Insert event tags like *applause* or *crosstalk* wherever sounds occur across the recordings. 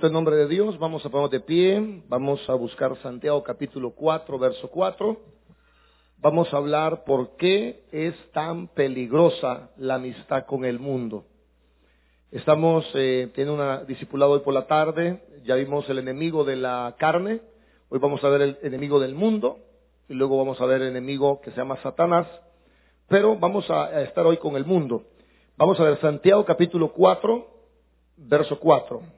En nombre de Dios, vamos a ponernos de pie, vamos a buscar Santiago capítulo 4, verso 4. Vamos a hablar por qué es tan peligrosa la amistad con el mundo. Estamos eh, teniendo un discipulado hoy por la tarde, ya vimos el enemigo de la carne, hoy vamos a ver el enemigo del mundo y luego vamos a ver el enemigo que se llama Satanás, pero vamos a, a estar hoy con el mundo. Vamos a ver Santiago capítulo 4, verso 4.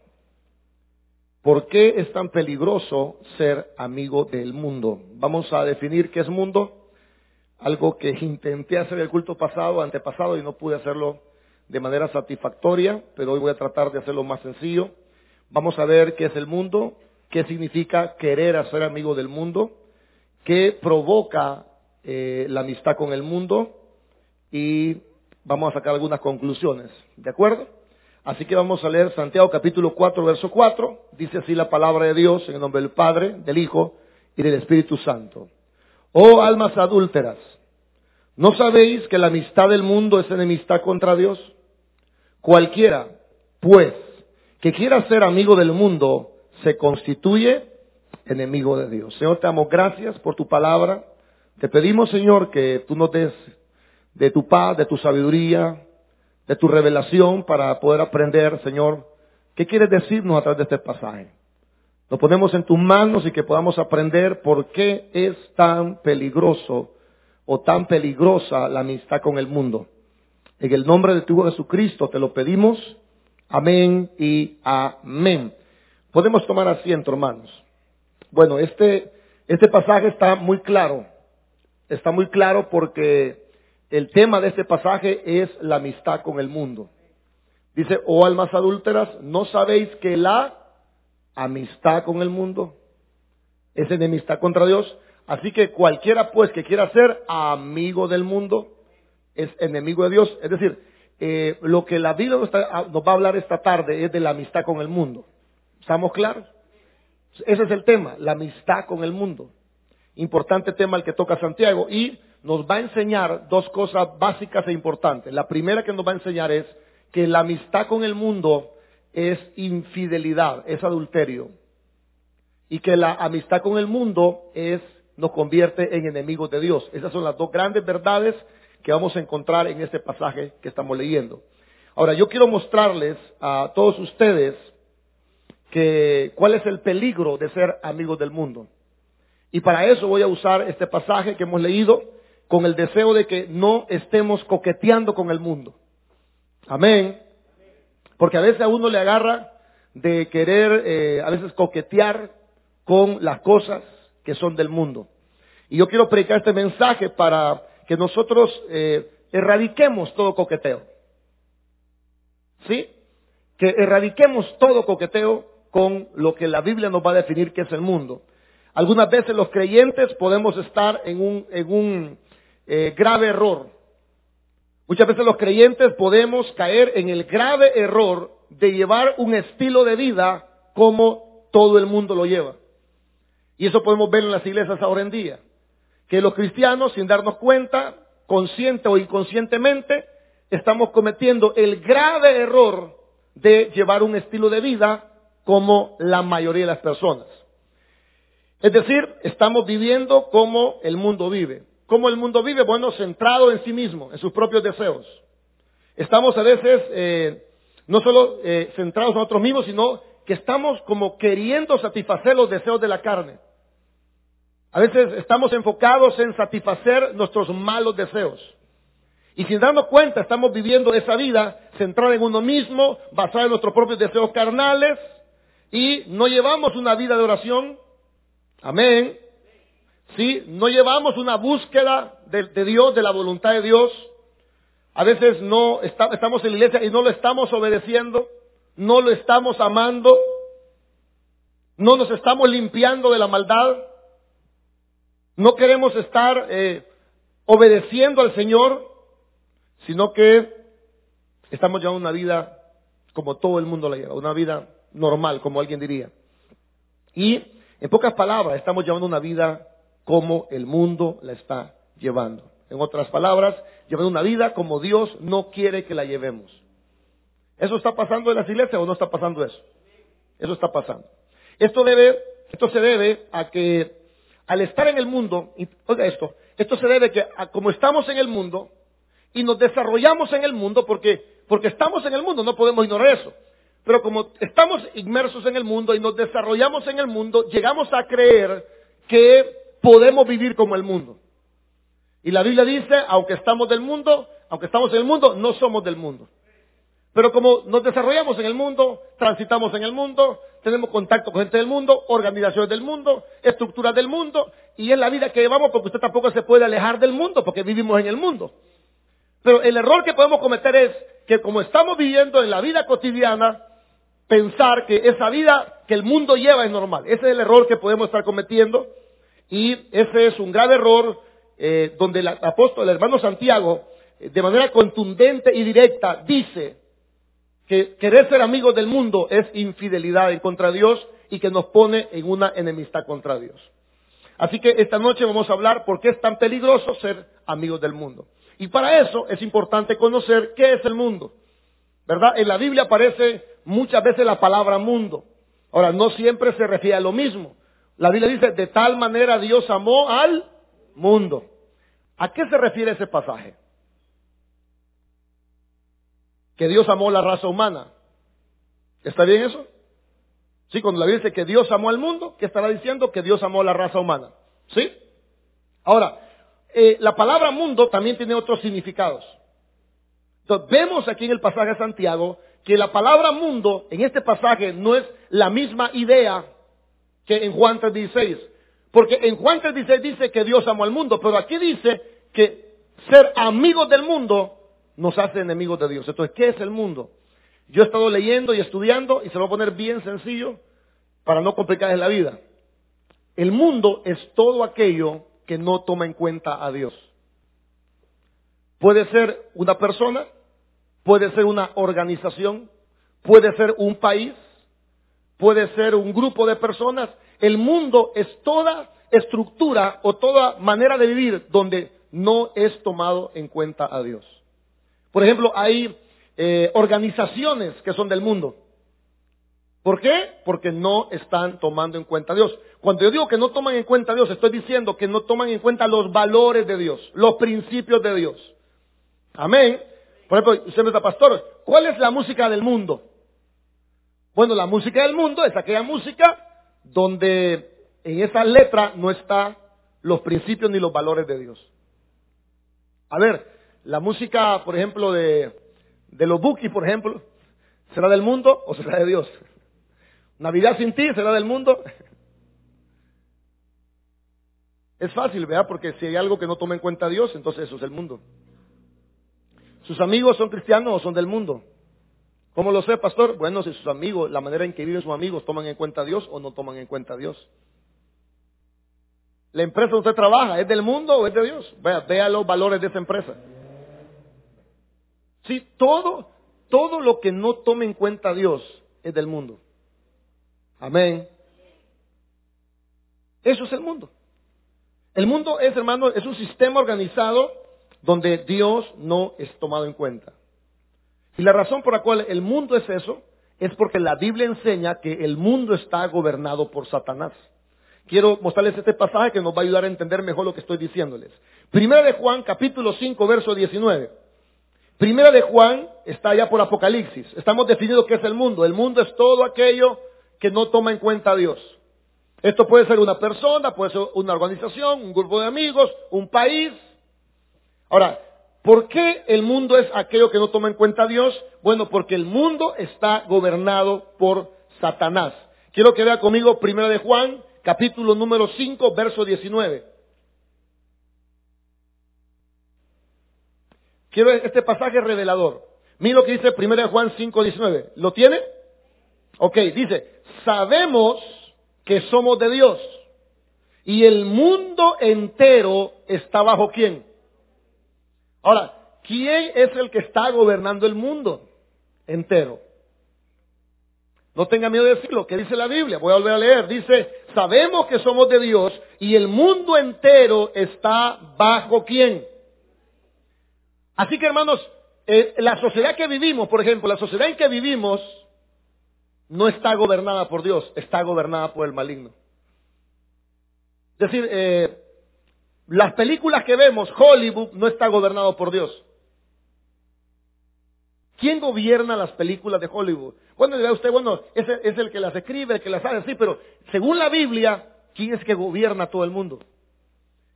¿Por qué es tan peligroso ser amigo del mundo? Vamos a definir qué es mundo, algo que intenté hacer el culto pasado, antepasado, y no pude hacerlo de manera satisfactoria, pero hoy voy a tratar de hacerlo más sencillo. Vamos a ver qué es el mundo, qué significa querer ser amigo del mundo, qué provoca eh, la amistad con el mundo y vamos a sacar algunas conclusiones. ¿De acuerdo? Así que vamos a leer Santiago capítulo 4, verso 4. Dice así la palabra de Dios en el nombre del Padre, del Hijo y del Espíritu Santo. Oh almas adúlteras, ¿no sabéis que la amistad del mundo es enemistad contra Dios? Cualquiera, pues, que quiera ser amigo del mundo, se constituye enemigo de Dios. Señor, te damos gracias por tu palabra. Te pedimos, Señor, que tú nos des de tu paz, de tu sabiduría, de tu revelación para poder aprender, Señor, qué quieres decirnos a través de este pasaje. Lo ponemos en tus manos y que podamos aprender por qué es tan peligroso o tan peligrosa la amistad con el mundo. En el nombre de tu Hijo Jesucristo te lo pedimos. Amén y amén. Podemos tomar asiento, hermanos. Bueno, este, este pasaje está muy claro. Está muy claro porque el tema de este pasaje es la amistad con el mundo. Dice, oh almas adúlteras, ¿no sabéis que la amistad con el mundo es enemistad contra Dios? Así que cualquiera pues que quiera ser amigo del mundo es enemigo de Dios. Es decir, eh, lo que la Biblia nos, nos va a hablar esta tarde es de la amistad con el mundo. ¿Estamos claros? Ese es el tema, la amistad con el mundo. Importante tema el que toca Santiago. Y nos va a enseñar dos cosas básicas e importantes. La primera que nos va a enseñar es que la amistad con el mundo es infidelidad, es adulterio. Y que la amistad con el mundo es, nos convierte en enemigos de Dios. Esas son las dos grandes verdades que vamos a encontrar en este pasaje que estamos leyendo. Ahora, yo quiero mostrarles a todos ustedes que, cuál es el peligro de ser amigos del mundo. Y para eso voy a usar este pasaje que hemos leído con el deseo de que no estemos coqueteando con el mundo. Amén. Porque a veces a uno le agarra de querer, eh, a veces coquetear con las cosas que son del mundo. Y yo quiero predicar este mensaje para que nosotros eh, erradiquemos todo coqueteo. ¿Sí? Que erradiquemos todo coqueteo con lo que la Biblia nos va a definir que es el mundo. Algunas veces los creyentes podemos estar en un, en un eh, grave error. Muchas veces los creyentes podemos caer en el grave error de llevar un estilo de vida como todo el mundo lo lleva. Y eso podemos ver en las iglesias ahora en día. Que los cristianos, sin darnos cuenta, consciente o inconscientemente, estamos cometiendo el grave error de llevar un estilo de vida como la mayoría de las personas. Es decir, estamos viviendo como el mundo vive. ¿Cómo el mundo vive? Bueno, centrado en sí mismo, en sus propios deseos. Estamos a veces eh, no solo eh, centrados en nosotros mismos, sino que estamos como queriendo satisfacer los deseos de la carne. A veces estamos enfocados en satisfacer nuestros malos deseos. Y sin darnos cuenta, estamos viviendo esa vida centrada en uno mismo, basada en nuestros propios deseos carnales, y no llevamos una vida de oración. Amén. ¿Sí? No llevamos una búsqueda de, Dios, de la voluntad de Dios. A veces no estamos en la iglesia y no lo estamos obedeciendo, no lo estamos amando, no nos estamos limpiando de la maldad, no queremos estar eh, obedeciendo al Señor, sino que estamos llevando una vida como todo el mundo la lleva, una vida normal, como alguien diría. Y, en pocas palabras, estamos llevando una vida como el mundo la está llevando. En otras palabras, llevando una vida como Dios no quiere que la llevemos. ¿Eso está pasando en las iglesias o no está pasando eso? Eso está pasando. Esto debe, esto se debe a que al estar en el mundo, oiga esto, esto se debe a que como estamos en el mundo y nos desarrollamos en el mundo, porque, porque estamos en el mundo, no podemos ignorar eso. Pero como estamos inmersos en el mundo y nos desarrollamos en el mundo, llegamos a creer que podemos vivir como el mundo. Y la Biblia dice, aunque estamos del mundo, aunque estamos en el mundo, no somos del mundo. Pero como nos desarrollamos en el mundo, transitamos en el mundo, tenemos contacto con gente del mundo, organizaciones del mundo, estructuras del mundo, y es la vida que llevamos porque usted tampoco se puede alejar del mundo porque vivimos en el mundo. Pero el error que podemos cometer es que como estamos viviendo en la vida cotidiana, pensar que esa vida que el mundo lleva es normal. Ese es el error que podemos estar cometiendo y ese es un grave error eh, donde el apóstol, el hermano Santiago, eh, de manera contundente y directa dice que querer ser amigos del mundo es infidelidad en contra Dios y que nos pone en una enemistad contra Dios. Así que esta noche vamos a hablar por qué es tan peligroso ser amigos del mundo. Y para eso es importante conocer qué es el mundo. ¿Verdad? En la Biblia aparece muchas veces la palabra mundo. Ahora, no siempre se refiere a lo mismo. La Biblia dice, de tal manera Dios amó al mundo. ¿A qué se refiere ese pasaje? que Dios amó la raza humana. ¿Está bien eso? Sí, cuando la Biblia dice que Dios amó al mundo, ¿qué estará diciendo? Que Dios amó la raza humana. ¿Sí? Ahora, eh, la palabra mundo también tiene otros significados. Entonces, vemos aquí en el pasaje de Santiago que la palabra mundo en este pasaje no es la misma idea en Juan 3.16. Porque en Juan 3.16 dice que Dios amó al mundo, pero aquí dice que ser amigos del mundo nos hace enemigos de Dios. Entonces, ¿qué es el mundo? Yo he estado leyendo y estudiando y se lo voy a poner bien sencillo para no complicarles la vida. El mundo es todo aquello que no toma en cuenta a Dios. Puede ser una persona, puede ser una organización, puede ser un país, puede ser un grupo de personas. El mundo es toda estructura o toda manera de vivir donde no es tomado en cuenta a Dios. Por ejemplo, hay eh, organizaciones que son del mundo. ¿Por qué? Porque no están tomando en cuenta a Dios. Cuando yo digo que no toman en cuenta a Dios, estoy diciendo que no toman en cuenta los valores de Dios, los principios de Dios. Amén. Por ejemplo, usted me está pastor, ¿cuál es la música del mundo? Bueno, la música del mundo es aquella música donde en esa letra no están los principios ni los valores de Dios. A ver, la música, por ejemplo, de, de los Bookies, por ejemplo, ¿será del mundo o será de Dios? Navidad sin ti será del mundo. Es fácil, ¿verdad? Porque si hay algo que no toma en cuenta Dios, entonces eso es el mundo. ¿Sus amigos son cristianos o son del mundo? ¿Cómo lo sé, pastor? Bueno, si sus amigos, la manera en que viven sus amigos, toman en cuenta a Dios o no toman en cuenta a Dios. La empresa donde usted trabaja, ¿es del mundo o es de Dios? Vea, vea los valores de esa empresa. Sí, todo, todo lo que no tome en cuenta Dios es del mundo. Amén. Eso es el mundo. El mundo es, hermano, es un sistema organizado donde Dios no es tomado en cuenta. Y la razón por la cual el mundo es eso es porque la Biblia enseña que el mundo está gobernado por Satanás. Quiero mostrarles este pasaje que nos va a ayudar a entender mejor lo que estoy diciéndoles. Primera de Juan, capítulo 5, verso 19. Primera de Juan está allá por Apocalipsis. Estamos definiendo qué es el mundo. El mundo es todo aquello que no toma en cuenta a Dios. Esto puede ser una persona, puede ser una organización, un grupo de amigos, un país. Ahora, ¿por qué el mundo es aquello que no toma en cuenta a Dios? Bueno, porque el mundo está gobernado por Satanás. Quiero que vea conmigo Primera de Juan, capítulo número 5, verso 19. Quiero este pasaje revelador. Mira lo que dice 1 Juan 5, 19. ¿Lo tiene? Ok, dice, sabemos que somos de Dios y el mundo entero está bajo quién. Ahora, ¿quién es el que está gobernando el mundo entero? No tenga miedo de decirlo, ¿qué dice la Biblia? Voy a volver a leer. Dice, sabemos que somos de Dios y el mundo entero está bajo quién? Así que hermanos, eh, la sociedad que vivimos, por ejemplo, la sociedad en que vivimos, no está gobernada por Dios, está gobernada por el maligno. Es decir, eh, las películas que vemos, Hollywood, no está gobernado por Dios. ¿Quién gobierna las películas de Hollywood? Bueno, dirá usted, bueno, es es el que las escribe, el que las hace, sí, pero según la Biblia, ¿quién es que gobierna todo el mundo?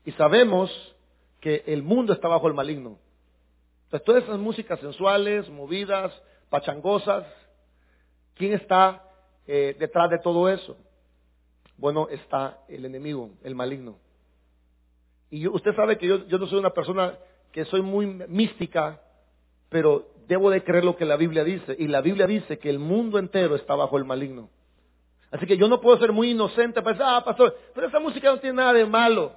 Y sabemos que el mundo está bajo el maligno. Entonces, todas esas músicas sensuales, movidas, pachangosas, ¿quién está eh, detrás de todo eso? Bueno, está el enemigo, el maligno. Y usted sabe que yo, yo no soy una persona que soy muy mística, pero debo de creer lo que la Biblia dice. Y la Biblia dice que el mundo entero está bajo el maligno. Así que yo no puedo ser muy inocente para decir, ah, pastor, pero esa música no tiene nada de malo.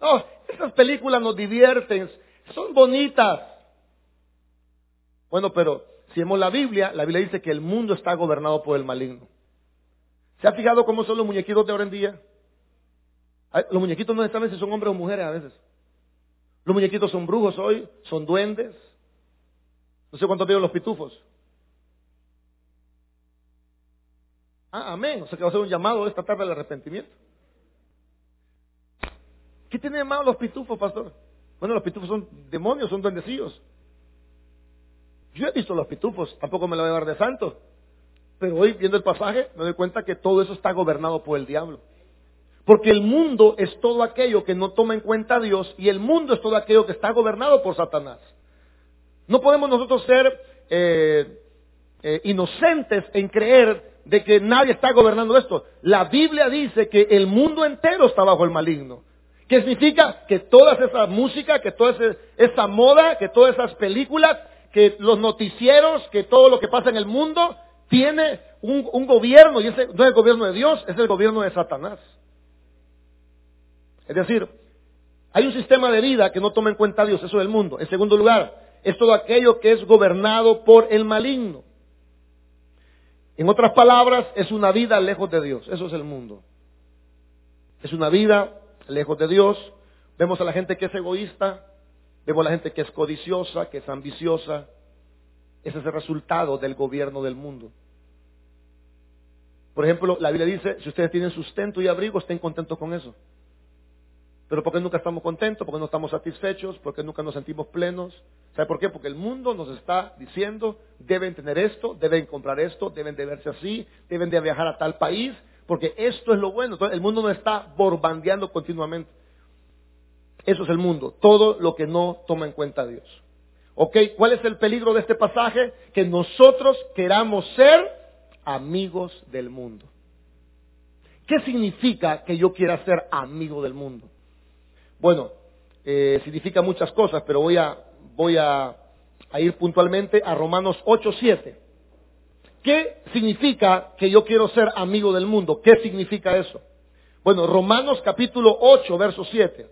No, esas películas nos divierten, son bonitas. Bueno, pero si vemos la Biblia, la Biblia dice que el mundo está gobernado por el maligno. ¿Se ha fijado cómo son los muñequitos de ahora en día? Los muñequitos no saben si son hombres o mujeres a veces. Los muñequitos son brujos hoy, son duendes. No sé cuántos vieron los pitufos. Ah, amén. O sea que va a ser un llamado esta tarde al arrepentimiento. ¿Qué tiene de los pitufos, pastor? Bueno, los pitufos son demonios, son duendecillos. Yo he visto los pitufos, tampoco me lo voy a dar de santo. Pero hoy, viendo el pasaje, me doy cuenta que todo eso está gobernado por el diablo. Porque el mundo es todo aquello que no toma en cuenta a Dios y el mundo es todo aquello que está gobernado por Satanás. No podemos nosotros ser eh, eh, inocentes en creer de que nadie está gobernando esto. La Biblia dice que el mundo entero está bajo el maligno. ¿Qué significa? Que toda esa música, que toda esa moda, que todas esas películas, que los noticieros, que todo lo que pasa en el mundo tiene un, un gobierno y ese no es el gobierno de Dios, es el gobierno de Satanás. Es decir, hay un sistema de vida que no toma en cuenta a Dios, eso es el mundo. En segundo lugar, es todo aquello que es gobernado por el maligno. En otras palabras, es una vida lejos de Dios, eso es el mundo. Es una vida lejos de Dios. Vemos a la gente que es egoísta, vemos a la gente que es codiciosa, que es ambiciosa. Ese es el resultado del gobierno del mundo. Por ejemplo, la Biblia dice, si ustedes tienen sustento y abrigo, estén contentos con eso. Pero ¿por qué nunca estamos contentos? ¿Por qué no estamos satisfechos? ¿Por qué nunca nos sentimos plenos? ¿Sabe por qué? Porque el mundo nos está diciendo, deben tener esto, deben comprar esto, deben de verse así, deben de viajar a tal país, porque esto es lo bueno. Entonces, el mundo nos está borbandeando continuamente. Eso es el mundo, todo lo que no toma en cuenta a Dios. ¿Ok? ¿Cuál es el peligro de este pasaje? Que nosotros queramos ser amigos del mundo. ¿Qué significa que yo quiera ser amigo del mundo? Bueno, eh, significa muchas cosas, pero voy a, ir puntualmente a Romanos 8.7. ¿Qué significa que yo quiero ser amigo del mundo? ¿Qué significa eso? Bueno, Romanos capítulo 8, verso 7.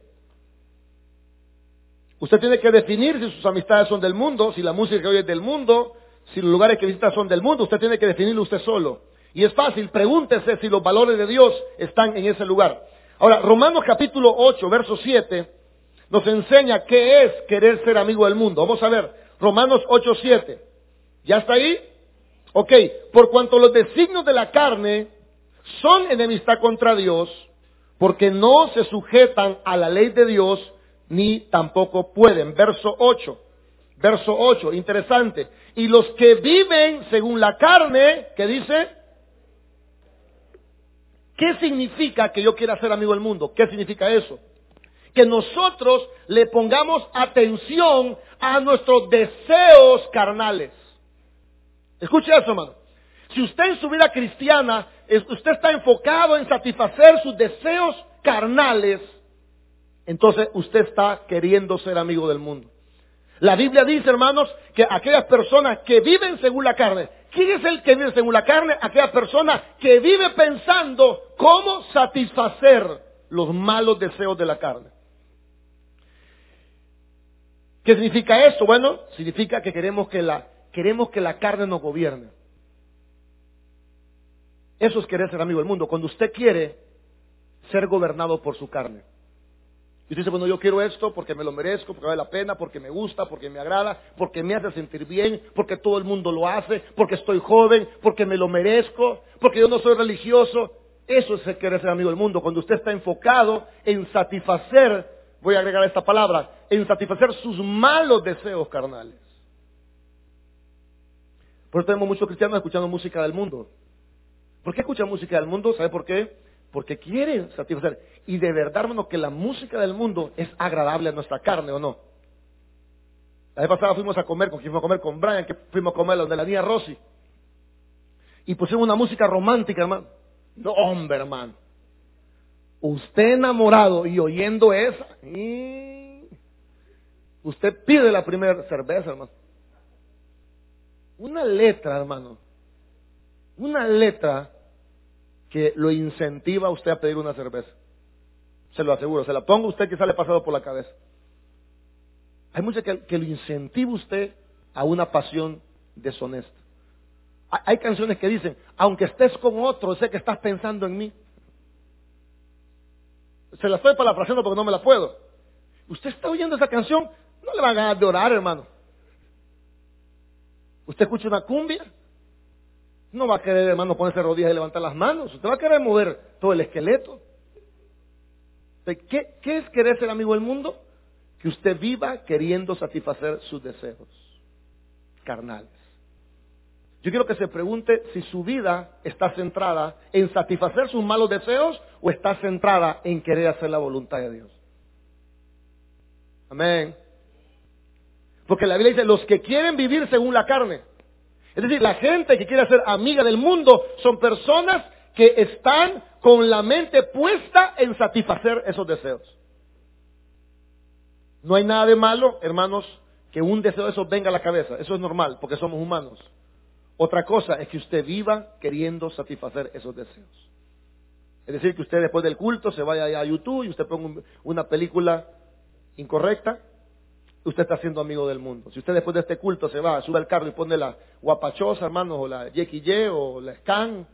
Usted tiene que definir si sus amistades son del mundo, si la música que oye es del mundo, si los lugares que visita son del mundo. Usted tiene que definirlo usted solo. Y es fácil, pregúntese si los valores de Dios están en ese lugar. Ahora, Romanos capítulo 8, verso 7, nos enseña qué es querer ser amigo del mundo. Vamos a ver, Romanos 8, 7. ¿Ya está ahí? Ok, por cuanto los designios de la carne son enemistad contra Dios, porque no se sujetan a la ley de Dios, ni tampoco pueden. Verso 8. Verso 8, interesante. Y los que viven según la carne, ¿qué dice? ¿Qué significa que yo quiera ser amigo del mundo? ¿Qué significa eso? Que nosotros le pongamos atención a nuestros deseos carnales. Escuche eso, hermano. Si usted en su vida cristiana, usted está enfocado en satisfacer sus deseos carnales, entonces usted está queriendo ser amigo del mundo. La Biblia dice, hermanos, que aquellas personas que viven según la carne, ¿quién es el que vive según la carne? Aquella persona que vive pensando cómo satisfacer los malos deseos de la carne. ¿Qué significa esto? Bueno, significa que queremos que la, queremos que la carne nos gobierne. Eso es querer ser amigo del mundo. Cuando usted quiere ser gobernado por su carne. Y usted dice, bueno, yo quiero esto porque me lo merezco, porque vale la pena, porque me gusta, porque me agrada, porque me hace sentir bien, porque todo el mundo lo hace, porque estoy joven, porque me lo merezco, porque yo no soy religioso. Eso es el querer ser amigo del mundo. Cuando usted está enfocado en satisfacer, voy a agregar esta palabra, en satisfacer sus malos deseos carnales. Por eso tenemos muchos cristianos escuchando música del mundo. ¿Por qué escuchan música del mundo? ¿Sabe por qué? Porque quieren satisfacer. Y de verdad, hermano, que la música del mundo es agradable a nuestra carne, ¿o no? La vez pasada fuimos a comer, con fuimos a comer con Brian, que fuimos a comer donde la niña Rosy. Y pusimos una música romántica, hermano. No, hombre, hermano. Usted enamorado y oyendo esa, usted pide la primera cerveza, hermano. Una letra, hermano. Una letra que lo incentiva a usted a pedir una cerveza. Se lo aseguro, se la ponga usted que sale pasado por la cabeza. Hay mucha que, lo incentiva usted a una pasión deshonesta. Hay, canciones que dicen, aunque estés con otro, sé que estás pensando en mí. Se la estoy parafraseando porque no me la puedo. Usted está oyendo esa canción, no le van a ganar de orar, hermano. Usted escucha una cumbia, no va a querer, hermano, ponerse rodillas y levantar las manos. Usted va a querer mover todo el esqueleto. ¿Qué, ¿Qué es querer ser amigo del mundo? Que usted viva queriendo satisfacer sus deseos carnales. Yo quiero que se pregunte si su vida está centrada en satisfacer sus malos deseos o está centrada en querer hacer la voluntad de Dios. Amén. Porque la Biblia dice, los que quieren vivir según la carne, es decir, la gente que quiere ser amiga del mundo son personas que están con la mente puesta en satisfacer esos deseos. No hay nada de malo, hermanos, que un deseo de esos venga a la cabeza. Eso es normal, porque somos humanos. Otra cosa es que usted viva queriendo satisfacer esos deseos. Es decir, que usted después del culto se vaya a YouTube y usted ponga una película incorrecta usted está siendo amigo del mundo. Si usted después de este culto se va, sube al carro y pone la guapachosa, hermanos, o la YXY, o la Scan,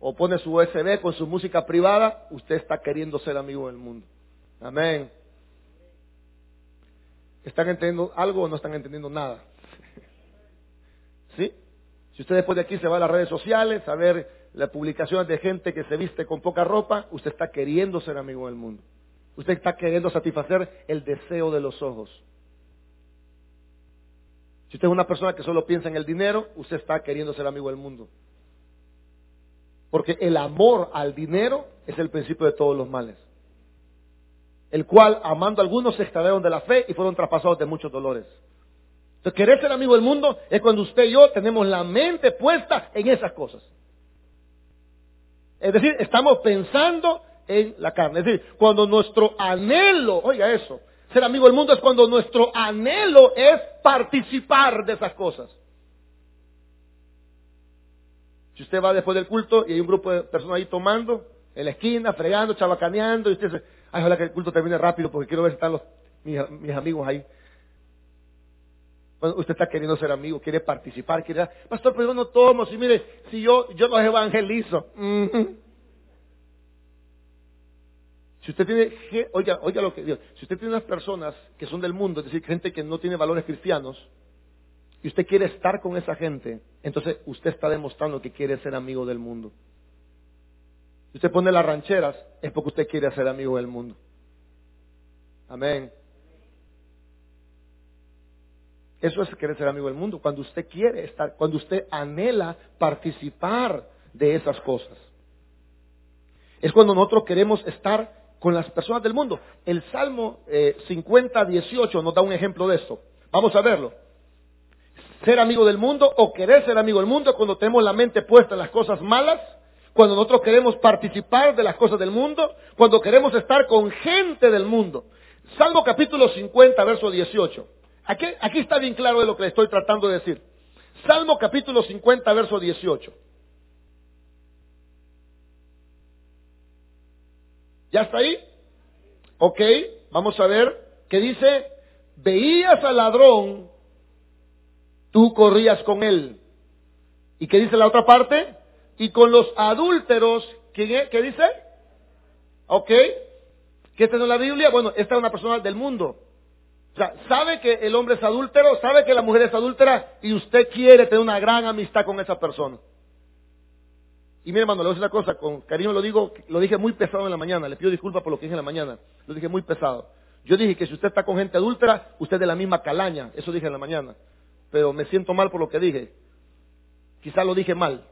o pone su USB con su música privada, usted está queriendo ser amigo del mundo. Amén. ¿Están entendiendo algo o no están entendiendo nada? ¿Sí? Si usted después de aquí se va a las redes sociales a ver las publicaciones de gente que se viste con poca ropa, usted está queriendo ser amigo del mundo. Usted está queriendo satisfacer el deseo de los ojos. Si usted es una persona que solo piensa en el dinero, usted está queriendo ser amigo del mundo. Porque el amor al dinero es el principio de todos los males. El cual, amando a algunos, se extraviaron de la fe y fueron traspasados de muchos dolores. Entonces, querer ser amigo del mundo es cuando usted y yo tenemos la mente puesta en esas cosas. Es decir, estamos pensando en la carne. Es decir, cuando nuestro anhelo, oiga eso, ser amigo del mundo es cuando nuestro anhelo es participar de esas cosas. Si usted va después del culto y hay un grupo de personas ahí tomando, en la esquina, fregando, chabacaneando, y usted dice, ay, ojalá que el culto termine rápido porque quiero ver si están los, mis, amigos ahí. usted está queriendo ser amigo, quiere participar, quiere, pastor, pero yo no tomo, si mire, si yo, yo los evangelizo. *laughs* Si usted tiene, oiga, oiga lo que digo, si usted tiene unas personas que son del mundo, es decir, gente que no tiene valores cristianos, y usted quiere estar con esa gente, entonces usted está demostrando que quiere ser amigo del mundo. Si usted pone las rancheras, es porque usted quiere ser amigo del mundo. Amén. Eso es querer ser amigo del mundo, cuando usted quiere estar, cuando usted anhela participar de esas cosas. Es cuando nosotros queremos estar con las personas del mundo. El Salmo 50, eh, 18 nos da un ejemplo de esto. Vamos a verlo. Ser amigo del mundo o querer ser amigo del mundo cuando tenemos la mente puesta en las cosas malas, cuando nosotros queremos participar de las cosas del mundo, cuando queremos estar con gente del mundo. Salmo capítulo 50, verso 18. Aquí, aquí está bien claro de lo que le estoy tratando de decir. Salmo capítulo 50, verso 18. ¿Ya está ahí? Ok, vamos a ver qué dice. Veías al ladrón, tú corrías con él. ¿Y qué dice la otra parte? Y con los adúlteros, ¿qué, qué dice? Ok. ¿Qué está en la Biblia? Bueno, esta es una persona del mundo. O sea, sabe que el hombre es adúltero, sabe que la mujer es adúltera y usted quiere tener una gran amistad con esa persona. Y mire, hermano, le voy a decir una cosa, con cariño lo digo, lo dije muy pesado en la mañana, le pido disculpas por lo que dije en la mañana, lo dije muy pesado. Yo dije que si usted está con gente adúltera, usted es de la misma calaña, eso dije en la mañana. Pero me siento mal por lo que dije. Quizás lo dije mal.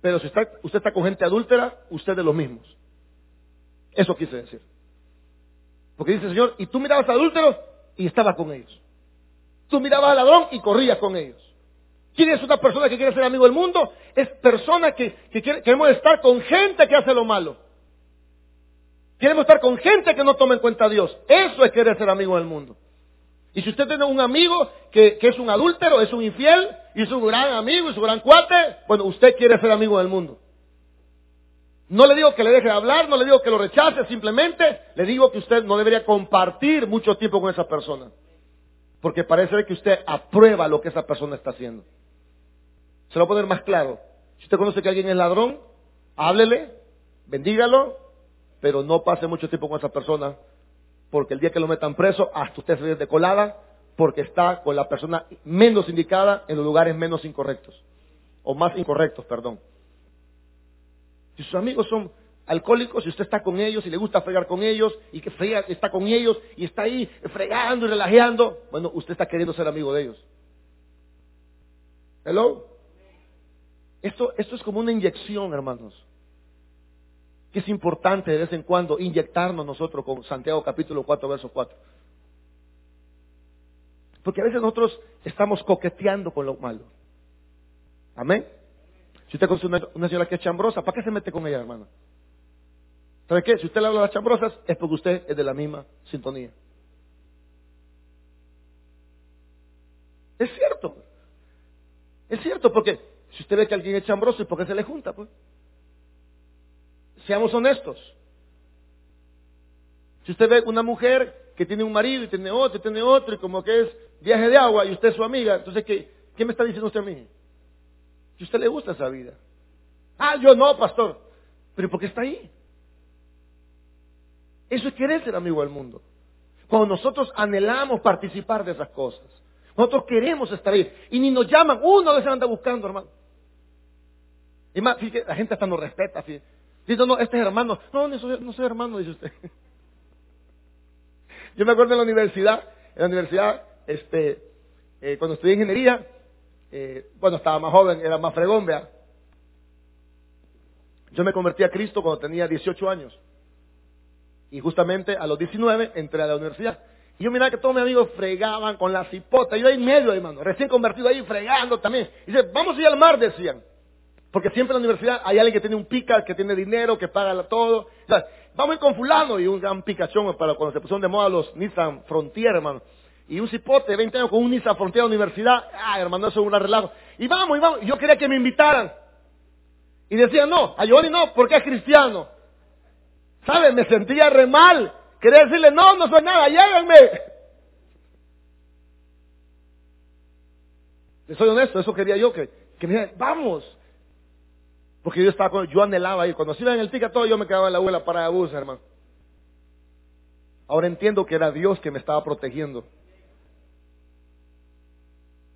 Pero si usted está con gente adúltera, usted es de los mismos. Eso quise decir. Porque dice el Señor, y tú mirabas adúlteros y estabas con ellos. Tú mirabas al ladrón y corrías con ellos. ¿Quién es una persona que quiere ser amigo del mundo? Es persona que, queremos estar con gente que hace lo malo. Queremos estar con gente que no toma en cuenta a Dios. Eso es querer ser amigo del mundo. Y si usted tiene un amigo que, es un adúltero, es un infiel, y es un gran amigo, y su gran cuate, bueno, usted quiere ser amigo del mundo. No le digo que le deje de hablar, no le digo que lo rechace, simplemente le digo que usted no debería compartir mucho tiempo con esa persona. Porque parece que usted aprueba lo que esa persona está haciendo. Se lo voy a poner más claro. Si usted conoce que alguien es ladrón, háblele, bendígalo, pero no pase mucho tiempo con esa persona, porque el día que lo metan preso, hasta usted se de colada, porque está con la persona menos indicada en los lugares menos incorrectos, o más incorrectos, perdón. Si sus amigos son alcohólicos, si usted está con ellos y le gusta fregar con ellos y que está con ellos y está ahí fregando y relajeando, bueno, usted está queriendo ser amigo de ellos. Hello. Esto, esto es como una inyección, hermanos. Que es importante de vez en cuando inyectarnos nosotros con Santiago capítulo 4, verso 4. Porque a veces nosotros estamos coqueteando con lo malo. Amén. Si usted conoce una, una señora que es chambrosa, ¿para qué se mete con ella, hermano? ¿Sabe qué? Si usted le habla a las chambrosas, es porque usted es de la misma sintonía. Es cierto. Es cierto, porque si usted ve que alguien es chambroso, ¿y por qué se le junta? Pues? Seamos honestos. Si usted ve una mujer que tiene un marido y tiene otro y tiene otro y como que es viaje de agua y usted es su amiga, entonces ¿qué, qué me está diciendo usted a mí? Si usted le gusta esa vida. Ah, yo no, pastor. Pero ¿por qué está ahí? Eso es querer ser amigo del mundo. Cuando nosotros anhelamos participar de esas cosas. Nosotros queremos estar ahí. Y ni nos llaman. Uno a veces anda buscando, hermano. Y más, fíjate, la gente hasta nos respeta. Dice, no, este es hermano. No, no soy, no soy hermano, dice usted. *laughs* Yo me acuerdo en la universidad, en la universidad, este, eh, cuando estudié ingeniería, eh, bueno, estaba más joven, era más fregón, vea. Yo me convertí a Cristo cuando tenía 18 años. Y justamente a los 19 entré a la universidad. Y yo miraba que todos mis amigos fregaban con la cipota. Yo ahí medio, hermano, recién convertido ahí, fregando también. Dice, vamos a ir al mar, decían. Porque siempre en la universidad hay alguien que tiene un pica, que tiene dinero, que paga todo. vamos a ir con fulano y un gran picachón para cuando se pusieron de moda los Nissan Frontier, hermano. Y un cipote de 20 años con un Nissan Frontier de la universidad. Ah, hermano, eso es un relajo. Y vamos, y vamos. Yo quería que me invitaran. Y decían, no, a Johnny no, porque es cristiano. ¿Sabe? Me sentía re mal. Quería decirle, no, no soy nada, llévenme. Soy honesto, eso quería yo, que, que me dijeran, vamos. Porque yo estaba yo anhelaba ir. Cuando se iba en el ticket todo, yo me quedaba en la abuela para bus, hermano. Ahora entiendo que era Dios que me estaba protegiendo.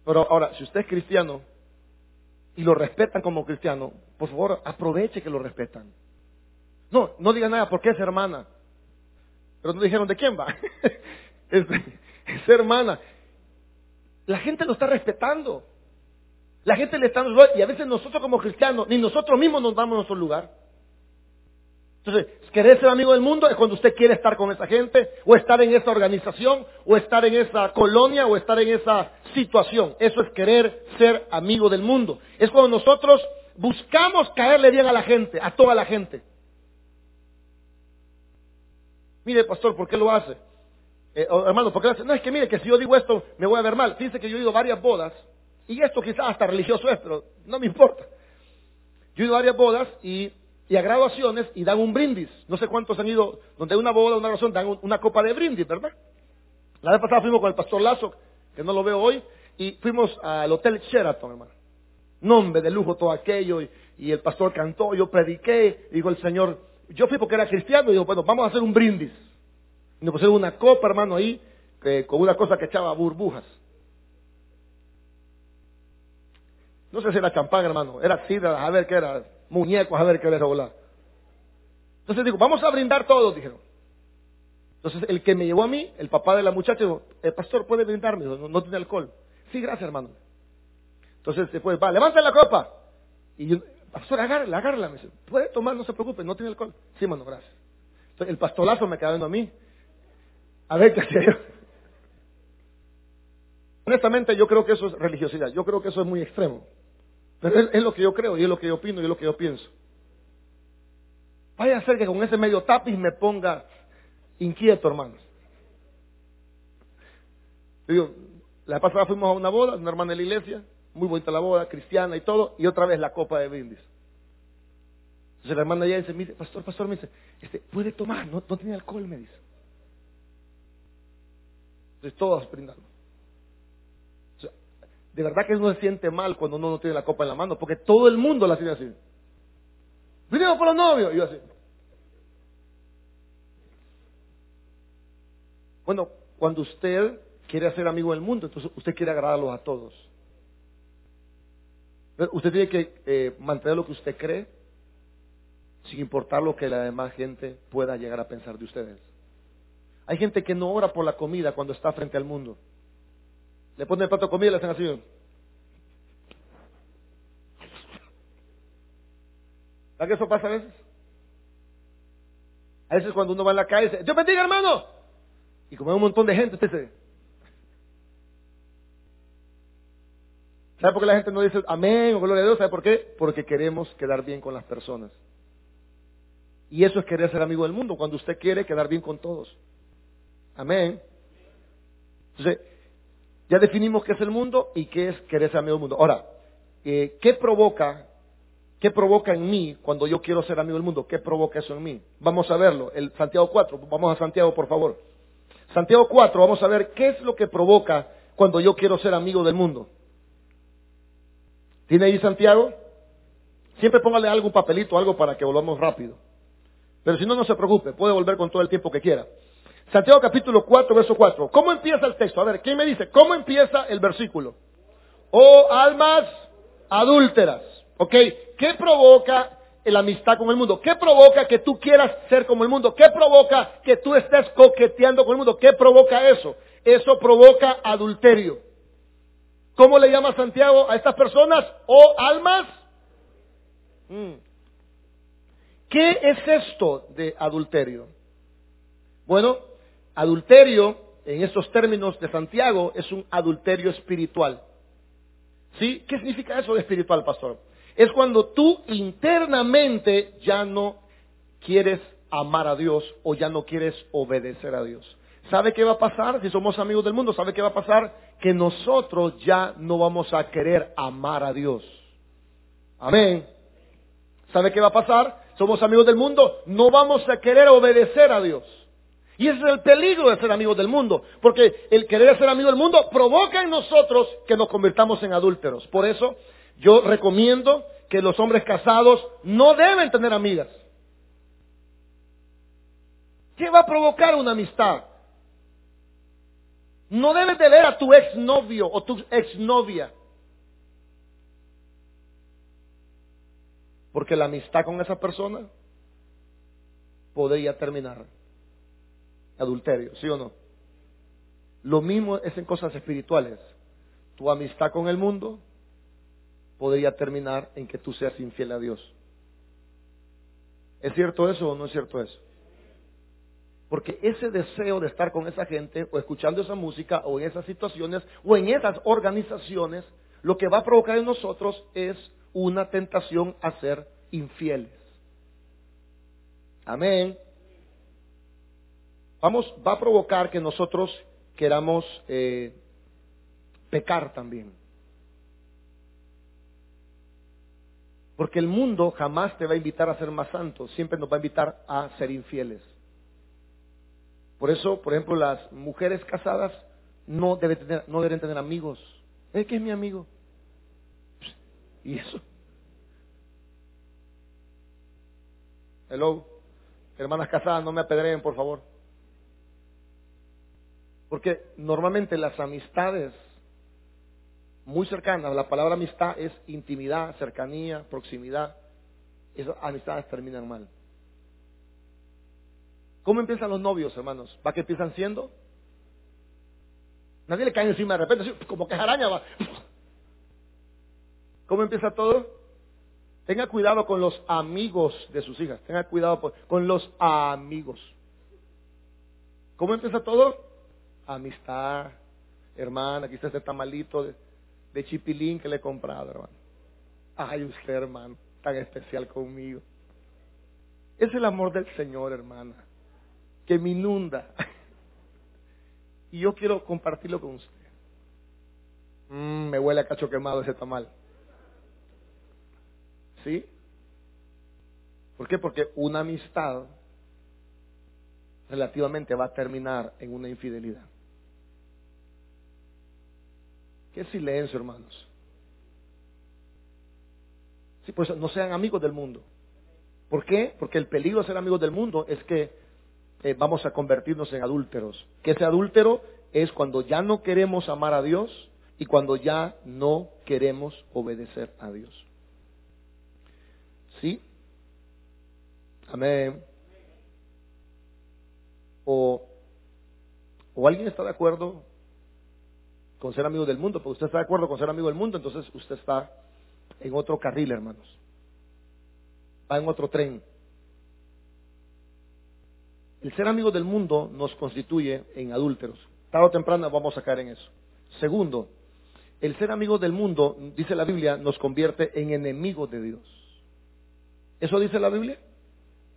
Pero ahora, si usted es cristiano y lo respetan como cristiano, por favor, aproveche que lo respetan. No, no diga nada porque es hermana. Pero no dijeron de quién va. *laughs* es, es hermana. La gente lo está respetando. La gente le está dando y a veces nosotros como cristianos, ni nosotros mismos nos damos nuestro lugar. Entonces, querer ser amigo del mundo es cuando usted quiere estar con esa gente, o estar en esa organización, o estar en esa colonia, o estar en esa situación. Eso es querer ser amigo del mundo. Es cuando nosotros buscamos caerle bien a la gente, a toda la gente. Mire, pastor, ¿por qué lo hace? Eh, hermano, ¿por qué lo hace? No, es que mire, que si yo digo esto, me voy a ver mal. Dice que yo he ido varias bodas y esto quizás hasta religioso es, pero no me importa. Yo he ido a varias bodas y, a graduaciones y dan un brindis. No sé cuántos han ido, donde hay una boda, una graduación, dan una copa de brindis, ¿verdad? La vez pasada fuimos con el pastor Lazo, que no lo veo hoy, y fuimos al Hotel Sheraton, hermano. Nombre de lujo todo aquello, y, el pastor cantó, yo prediqué, dijo el Señor, yo fui porque era cristiano y digo, bueno, vamos a hacer un brindis. Y nos pusieron una copa, hermano, ahí, con una cosa que echaba burbujas. No sé si era champán, hermano, era sidra, a ver qué era, muñecos, a ver qué era volar. Entonces digo, vamos a brindar todos, dijeron. Entonces el que me llevó a mí, el papá de la muchacha, dijo, el pastor puede brindarme, no, tiene alcohol. Sí, gracias, hermano. Entonces después, va, levanta la copa. Y yo, pastor, agárrala, agárrala. Me dice, puede tomar, no se preocupe, no tiene alcohol. Sí, hermano, gracias. Entonces el pastolazo me queda viendo a mí. A ver qué hacía *laughs* yo. Honestamente, yo creo que eso es religiosidad. Yo creo que eso es muy extremo. Pero es, lo que yo creo, y es lo que yo opino, y es lo que yo pienso. Vaya a ser que con ese medio tapiz me ponga inquieto, hermanos. Digo, la pasada fuimos a una boda, una hermana de la iglesia, muy bonita la boda, cristiana y todo, y otra vez la copa de brindis. Entonces la hermana ya dice, mire, pastor, pastor, me dice, este, puede tomar, no, no tiene alcohol, me dice. Entonces todos brindando de verdad que uno se siente mal cuando uno no tiene la copa en la mano, porque todo el mundo la tiene así. Vinimos por los novios, y yo así. Bueno, cuando usted quiere ser amigo del mundo, entonces usted quiere agradarlos a todos. Usted tiene que eh, mantener lo que usted cree, sin importar lo que la demás gente pueda llegar a pensar de ustedes. Hay gente que no ora por la comida cuando está frente al mundo. Le ponen el plato de comida y le hacen así. ¿Sabes que eso pasa a veces? A veces cuando uno va en la calle dice, Dios bendiga hermano. Y como hay un montón de gente, usted se... ¿Sabe por qué la gente no dice amén o gloria a Dios? ¿Sabe por qué? Porque queremos quedar bien con las personas. Y eso es querer ser amigo del mundo, cuando usted quiere quedar bien con todos. Amén. Entonces, ya definimos qué es el mundo y qué es querer ser amigo del mundo. Ahora, eh, ¿qué provoca? ¿Qué provoca en mí cuando yo quiero ser amigo del mundo? ¿Qué provoca eso en mí? Vamos a verlo. El Santiago 4. Vamos a Santiago, por favor. Santiago 4. Vamos a ver qué es lo que provoca cuando yo quiero ser amigo del mundo. ¿Tiene ahí Santiago? Siempre póngale algo, un papelito, algo para que volvamos rápido. Pero si no, no se preocupe. Puede volver con todo el tiempo que quiera. Santiago capítulo 4, verso 4. ¿Cómo empieza el texto? A ver, ¿quién me dice? ¿Cómo empieza el versículo? Oh almas adúlteras. ¿Ok? ¿Qué provoca la amistad con el mundo? ¿Qué provoca que tú quieras ser como el mundo? ¿Qué provoca que tú estés coqueteando con el mundo? ¿Qué provoca eso? Eso provoca adulterio. ¿Cómo le llama Santiago a estas personas? Oh almas. Mm. ¿Qué es esto de adulterio? Bueno, Adulterio, en estos términos de Santiago, es un adulterio espiritual. ¿Sí? ¿Qué significa eso de espiritual, pastor? Es cuando tú internamente ya no quieres amar a Dios o ya no quieres obedecer a Dios. ¿Sabe qué va a pasar? Si somos amigos del mundo, ¿sabe qué va a pasar? Que nosotros ya no vamos a querer amar a Dios. Amén. ¿Sabe qué va a pasar? Somos amigos del mundo, no vamos a querer obedecer a Dios. Y ese es el peligro de ser amigos del mundo, porque el querer ser amigo del mundo provoca en nosotros que nos convirtamos en adúlteros. Por eso yo recomiendo que los hombres casados no deben tener amigas. ¿Qué va a provocar una amistad? No debes de ver a tu exnovio o tu exnovia. Porque la amistad con esa persona podría terminar adulterio, ¿sí o no? Lo mismo es en cosas espirituales. Tu amistad con el mundo podría terminar en que tú seas infiel a Dios. ¿Es cierto eso o no es cierto eso? Porque ese deseo de estar con esa gente o escuchando esa música o en esas situaciones o en esas organizaciones, lo que va a provocar en nosotros es una tentación a ser infieles. Amén vamos, va a provocar que nosotros queramos eh, pecar también. Porque el mundo jamás te va a invitar a ser más santo, siempre nos va a invitar a ser infieles. Por eso, por ejemplo, las mujeres casadas no, deben tener, amigos. ¿Es que es mi amigo? ¿Y eso? Hello. Hermanas casadas, no me apedreen, por favor. Porque normalmente las amistades muy cercanas, la palabra amistad es intimidad, cercanía, proximidad. Esas amistades terminan mal. ¿Cómo empiezan los novios, hermanos? ¿Para qué empiezan siendo? Nadie le cae encima de repente, como que es araña va. ¿Cómo empieza todo? Tenga cuidado con los amigos de sus hijas. Tenga cuidado con los amigos. ¿Cómo empieza todo? Amistad. Hermana, aquí está este tamalito de, de chipilín que le he comprado, hermano. Ay, usted, hermano, tan especial conmigo. Es el amor del Señor, hermana, que me inunda. *laughs* y yo quiero compartirlo con usted. Mm, me huele a cacho quemado ese tamal. ¿Sí? ¿Por qué? Porque una amistad relativamente va a terminar en una infidelidad. Qué silencio, hermanos. Sí, pues no sean amigos del mundo. ¿Por qué? Porque el peligro de ser amigos del mundo es que eh, vamos a convertirnos en adúlteros. Que ese adúltero es cuando ya no queremos amar a Dios y cuando ya no queremos obedecer a Dios. ¿Sí? Amén. O, o alguien está de acuerdo con ser amigo del mundo, porque usted está de acuerdo con ser amigo del mundo, entonces usted está en otro carril, hermanos. Va en otro tren. El ser amigo del mundo nos constituye en adúlteros. Tarde o temprano vamos a caer en eso. Segundo, el ser amigo del mundo, dice la Biblia, nos convierte en enemigos de Dios. ¿Eso dice la Biblia?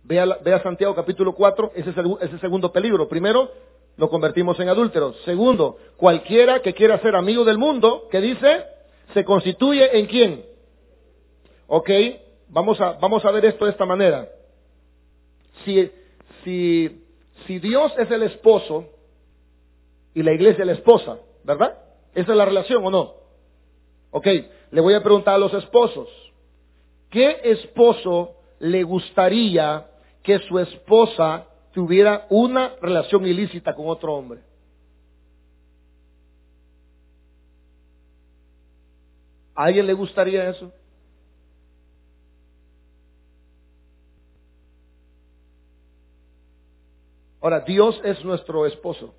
Vea, Santiago capítulo 4, ese es, el, segundo peligro. Primero, lo convertimos en adúlteros. Segundo, cualquiera que quiera ser amigo del mundo, ¿qué dice? Se constituye en quién? Ok, vamos a, vamos a ver esto de esta manera. Si, si, si Dios es el esposo y la iglesia es la esposa, ¿verdad? ¿Esa es la relación o no? Ok, le voy a preguntar a los esposos. ¿Qué esposo le gustaría que su esposa tuviera una relación ilícita con otro hombre? ¿A alguien le gustaría eso? Ahora, Dios es nuestro esposo.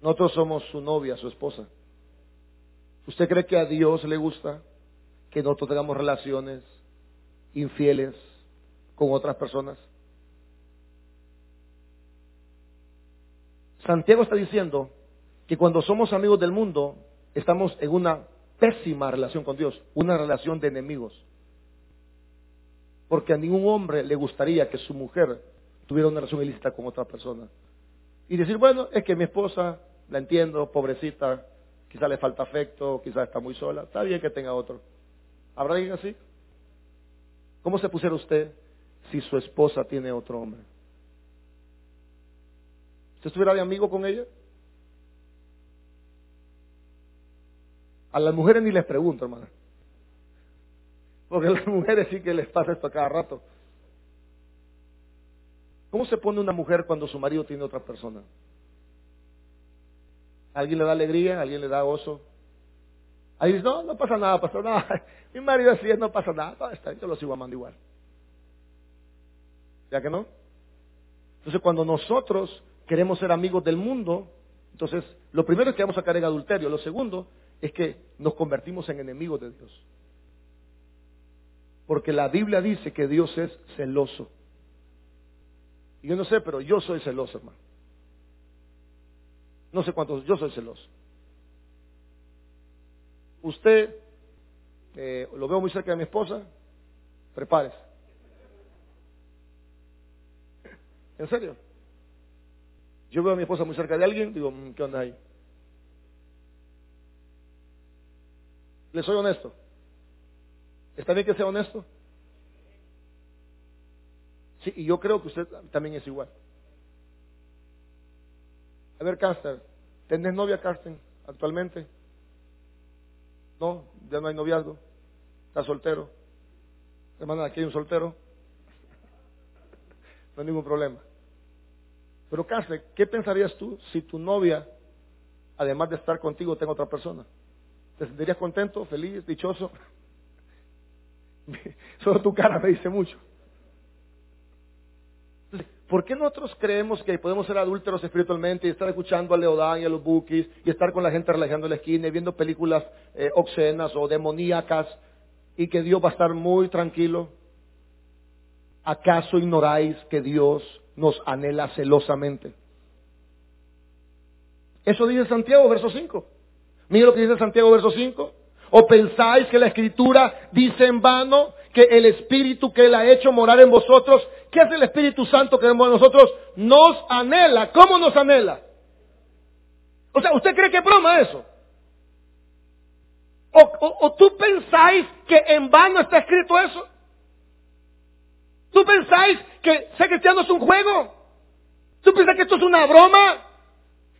Nosotros somos su novia, su esposa. ¿Usted cree que a Dios le gusta que nosotros tengamos relaciones infieles con otras personas? Santiago está diciendo que cuando somos amigos del mundo, estamos en una pésima relación con Dios, una relación de enemigos. Porque a ningún hombre le gustaría que su mujer tuviera una relación ilícita con otra persona. Y decir, bueno, es que mi esposa, la entiendo, pobrecita, quizá le falta afecto, quizá está muy sola, está bien que tenga otro. ¿Habrá alguien así? ¿Cómo se pusiera usted si su esposa tiene otro hombre? ¿Usted estuviera de amigo con ella? A las mujeres ni les pregunto, hermana. Porque a las mujeres sí que les pasa esto cada rato. ¿Cómo se pone una mujer cuando su marido tiene otra persona? ¿Alguien le da alegría? ¿Alguien le da gozo? Ahí dice, no, no pasa nada, pastor, no, *laughs* mi marido así es, no pasa nada, no, está, yo lo sigo amando igual. ¿Ya que no? Entonces cuando nosotros queremos ser amigos del mundo, entonces lo primero es que vamos a caer en adulterio, lo segundo es que nos convertimos en enemigos de Dios. Porque la Biblia dice que Dios es celoso. Y yo no sé, pero yo soy celoso, hermano. No sé cuántos, yo soy celoso usted eh, lo veo muy cerca de mi esposa, prepárese. ¿En serio? Yo veo a mi esposa muy cerca de alguien, digo, mm, ¿qué onda ahí? Le soy honesto. ¿Está bien que sea honesto? Sí, y yo creo que usted también es igual. A ver, Caster, ¿tenés novia, Carsten, actualmente? No, ya no hay noviazgo. Está soltero. Hermana, aquí hay un soltero. no hay ningún problema. Pero Casle, ¿qué pensarías tú si tu novia, además de estar contigo, tenga otra persona? ¿Te sentirías contento, feliz, dichoso? *laughs* Solo tu cara me dice mucho. ¿Por qué nosotros creemos que podemos ser adúlteros espiritualmente y estar escuchando a Leodán y a los Bookies y estar con la gente relajando la esquina y viendo películas eh, obscenas o demoníacas y que Dios va a estar muy tranquilo? ¿Acaso ignoráis que Dios nos anhela celosamente? Eso dice Santiago, verso 5. Mira lo que dice Santiago, verso 5. ¿O pensáis que la Escritura dice en vano que el Espíritu que Él ha hecho morar en vosotros, ¿qué hace el Espíritu Santo que vemos en nosotros? Nos anhela. ¿Cómo nos anhela? O sea, ¿usted cree que es broma eso? ¿O, o tú pensáis que en vano está escrito eso? ¿Tú pensáis que ser cristiano es un juego? ¿Tú piensas que esto es una broma?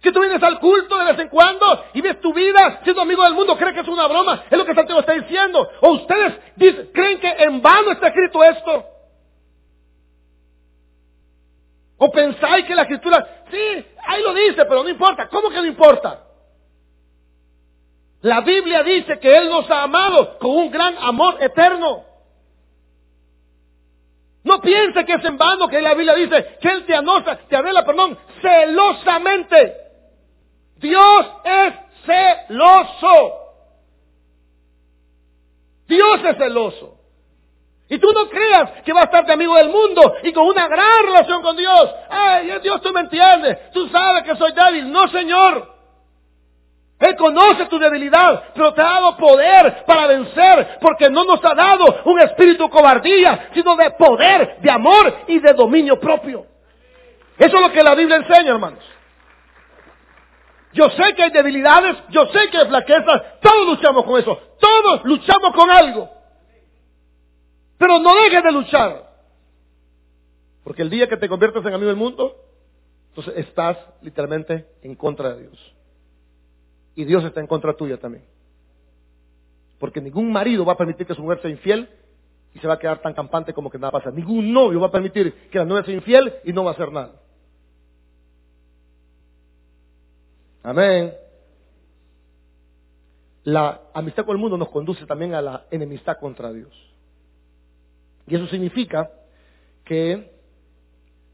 Que tú vienes al culto de vez en cuando y ves tu vida siendo amigo del mundo, ¿crees que es una broma? Es lo que Santiago está diciendo. ¿O ustedes creen que en vano está escrito esto? ¿O pensáis que la escritura, sí, ahí lo dice, pero no importa? ¿Cómo que no importa? La Biblia dice que Él nos ha amado con un gran amor eterno. No piense que es en vano que la Biblia dice que Él te anosa, te anhela, perdón, celosamente. Dios es celoso. Dios es celoso. Y tú no creas que va a estar de amigo del mundo y con una gran relación con Dios. Ay, Dios tú me entiendes. Tú sabes que soy débil. No, Señor. Él conoce tu debilidad, pero te ha dado poder para vencer, porque no nos ha dado un espíritu cobardía, sino de poder, de amor y de dominio propio. Eso es lo que la Biblia enseña, hermanos. Yo sé que hay debilidades, yo sé que hay flaquezas, todos luchamos con eso, todos luchamos con algo. Pero no dejes de luchar. Porque el día que te conviertes en amigo del mundo, entonces estás literalmente en contra de Dios. Y Dios está en contra tuya también. Porque ningún marido va a permitir que su mujer sea infiel y se va a quedar tan campante como que nada pasa. Ningún novio va a permitir que la novia sea infiel y no va a hacer nada. Amén. La amistad con el mundo nos conduce también a la enemistad contra Dios. Y eso significa que